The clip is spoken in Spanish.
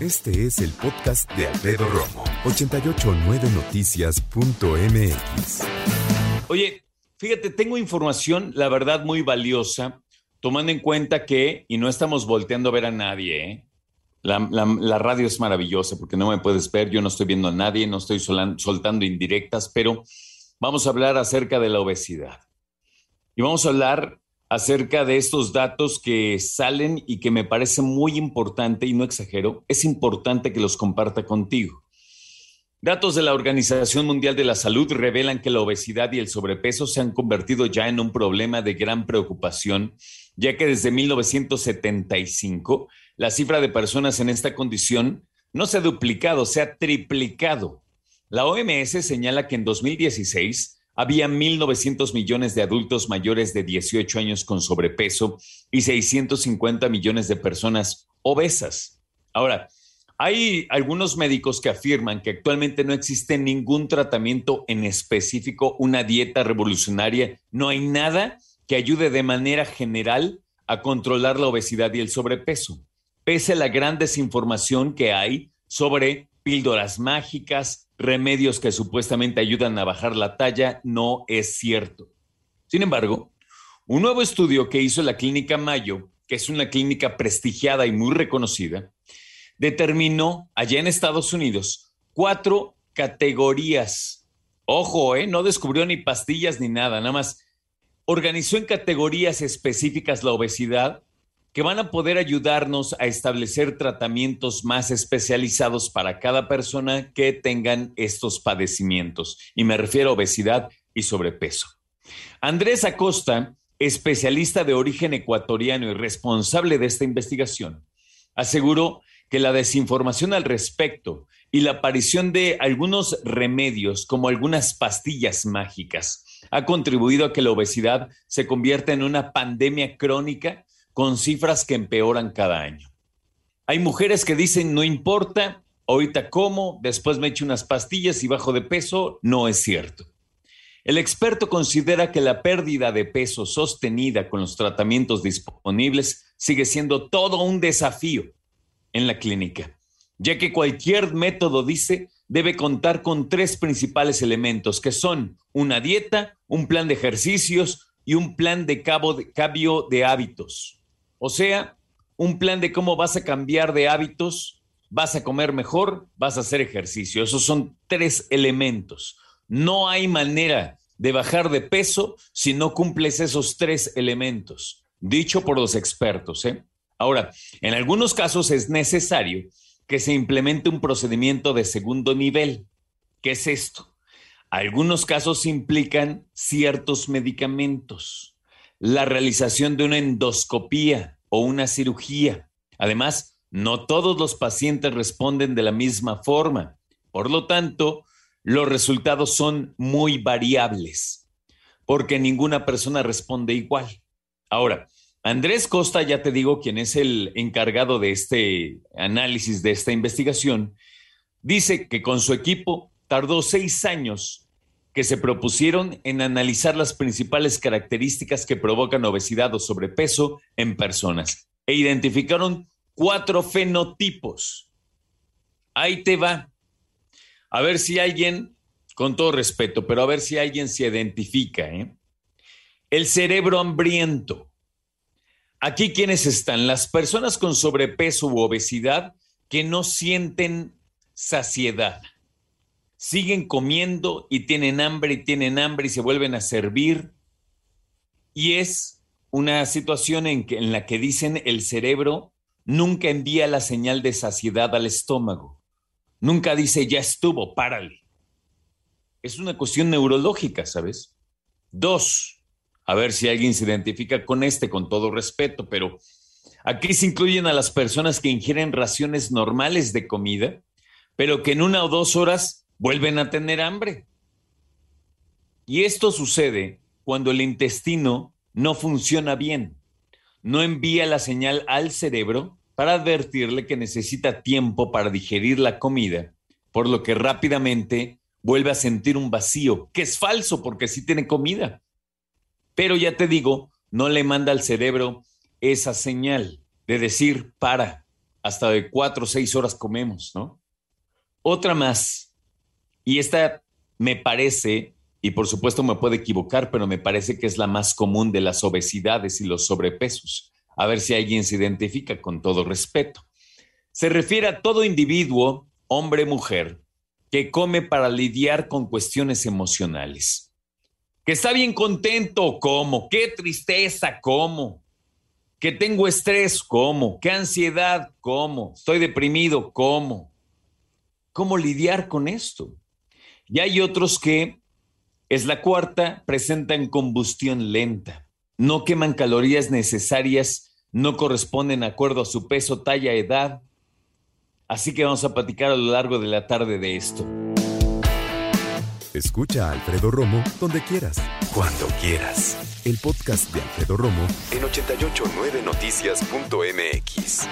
Este es el podcast de Alfredo Romo, 889noticias.mx. Oye, fíjate, tengo información, la verdad, muy valiosa, tomando en cuenta que, y no estamos volteando a ver a nadie, ¿eh? la, la, radio es maravillosa porque no me puedes ver, yo no estoy viendo a nadie, no estoy soltando indirectas, pero vamos a hablar acerca de la obesidad. Y vamos a hablar acerca de estos datos que salen y que me parece muy importante, y no exagero, es importante que los comparta contigo. Datos de la Organización Mundial de la Salud revelan que la obesidad y el sobrepeso se han convertido ya en un problema de gran preocupación, ya que desde 1975 la cifra de personas en esta condición no se ha duplicado, se ha triplicado. La OMS señala que en 2016 había 1.900 millones de adultos mayores de 18 años con sobrepeso y 650 millones de personas obesas. Ahora, hay algunos médicos que afirman que actualmente no existe ningún tratamiento en específico, una dieta revolucionaria, no hay nada que ayude de manera general a controlar la obesidad y el sobrepeso, pese a la gran desinformación que hay sobre píldoras mágicas, remedios que supuestamente ayudan a bajar la talla, no es cierto. Sin embargo, un nuevo estudio que hizo la clínica Mayo, que es una clínica prestigiada y muy reconocida, determinó allá en Estados Unidos cuatro categorías. Ojo, ¿eh? no descubrió ni pastillas ni nada, nada más organizó en categorías específicas la obesidad que van a poder ayudarnos a establecer tratamientos más especializados para cada persona que tengan estos padecimientos. Y me refiero a obesidad y sobrepeso. Andrés Acosta, especialista de origen ecuatoriano y responsable de esta investigación, aseguró que la desinformación al respecto y la aparición de algunos remedios como algunas pastillas mágicas ha contribuido a que la obesidad se convierta en una pandemia crónica con cifras que empeoran cada año. Hay mujeres que dicen, no importa, ahorita como, después me echo unas pastillas y bajo de peso, no es cierto. El experto considera que la pérdida de peso sostenida con los tratamientos disponibles sigue siendo todo un desafío en la clínica, ya que cualquier método, dice, debe contar con tres principales elementos, que son una dieta, un plan de ejercicios y un plan de, cabo de cambio de hábitos. O sea, un plan de cómo vas a cambiar de hábitos, vas a comer mejor, vas a hacer ejercicio. Esos son tres elementos. No hay manera de bajar de peso si no cumples esos tres elementos, dicho por los expertos. ¿eh? Ahora, en algunos casos es necesario que se implemente un procedimiento de segundo nivel. ¿Qué es esto? Algunos casos implican ciertos medicamentos la realización de una endoscopía o una cirugía. Además, no todos los pacientes responden de la misma forma. Por lo tanto, los resultados son muy variables, porque ninguna persona responde igual. Ahora, Andrés Costa, ya te digo, quien es el encargado de este análisis, de esta investigación, dice que con su equipo tardó seis años que se propusieron en analizar las principales características que provocan obesidad o sobrepeso en personas e identificaron cuatro fenotipos. Ahí te va. A ver si alguien, con todo respeto, pero a ver si alguien se identifica. ¿eh? El cerebro hambriento. Aquí quienes están, las personas con sobrepeso u obesidad que no sienten saciedad siguen comiendo y tienen hambre y tienen hambre y se vuelven a servir. Y es una situación en, la que dicen el cerebro nunca envía la señal de saciedad al estómago. Nunca dice, ya estuvo, párale. Es una cuestión neurológica, ¿sabes? Dos, a ver si alguien se identifica con este, con todo respeto, pero aquí se incluyen a las personas que ingieren raciones normales de comida, pero que en una o dos horas vuelven a tener hambre. Y esto sucede cuando el intestino no funciona bien, no envía la señal al cerebro para advertirle que necesita tiempo para digerir la comida, por lo que rápidamente vuelve a sentir un vacío, que es falso porque sí tiene comida. Pero ya te digo, no le manda al cerebro esa señal de decir, para, hasta de cuatro o seis horas comemos, ¿no? Otra más, y esta me parece, y por supuesto me puedo equivocar, pero me parece que es la más común de las obesidades y los sobrepesos. A ver si alguien se identifica con todo respeto. Se refiere a todo individuo, hombre, mujer, que come para lidiar con cuestiones emocionales. Que está bien contento, ¿cómo? Qué tristeza, ¿cómo? Que tengo estrés, ¿cómo? Qué ansiedad, ¿cómo? Estoy deprimido, ¿cómo? ¿Cómo lidiar con esto? Y hay otros que, es la cuarta, presentan combustión lenta. No queman calorías necesarias, no corresponden de acuerdo a su peso, talla, edad. Así que vamos a platicar a lo largo de la tarde de esto. Escucha a Alfredo Romo donde quieras, cuando quieras. El podcast de Alfredo Romo en 889noticias.mx.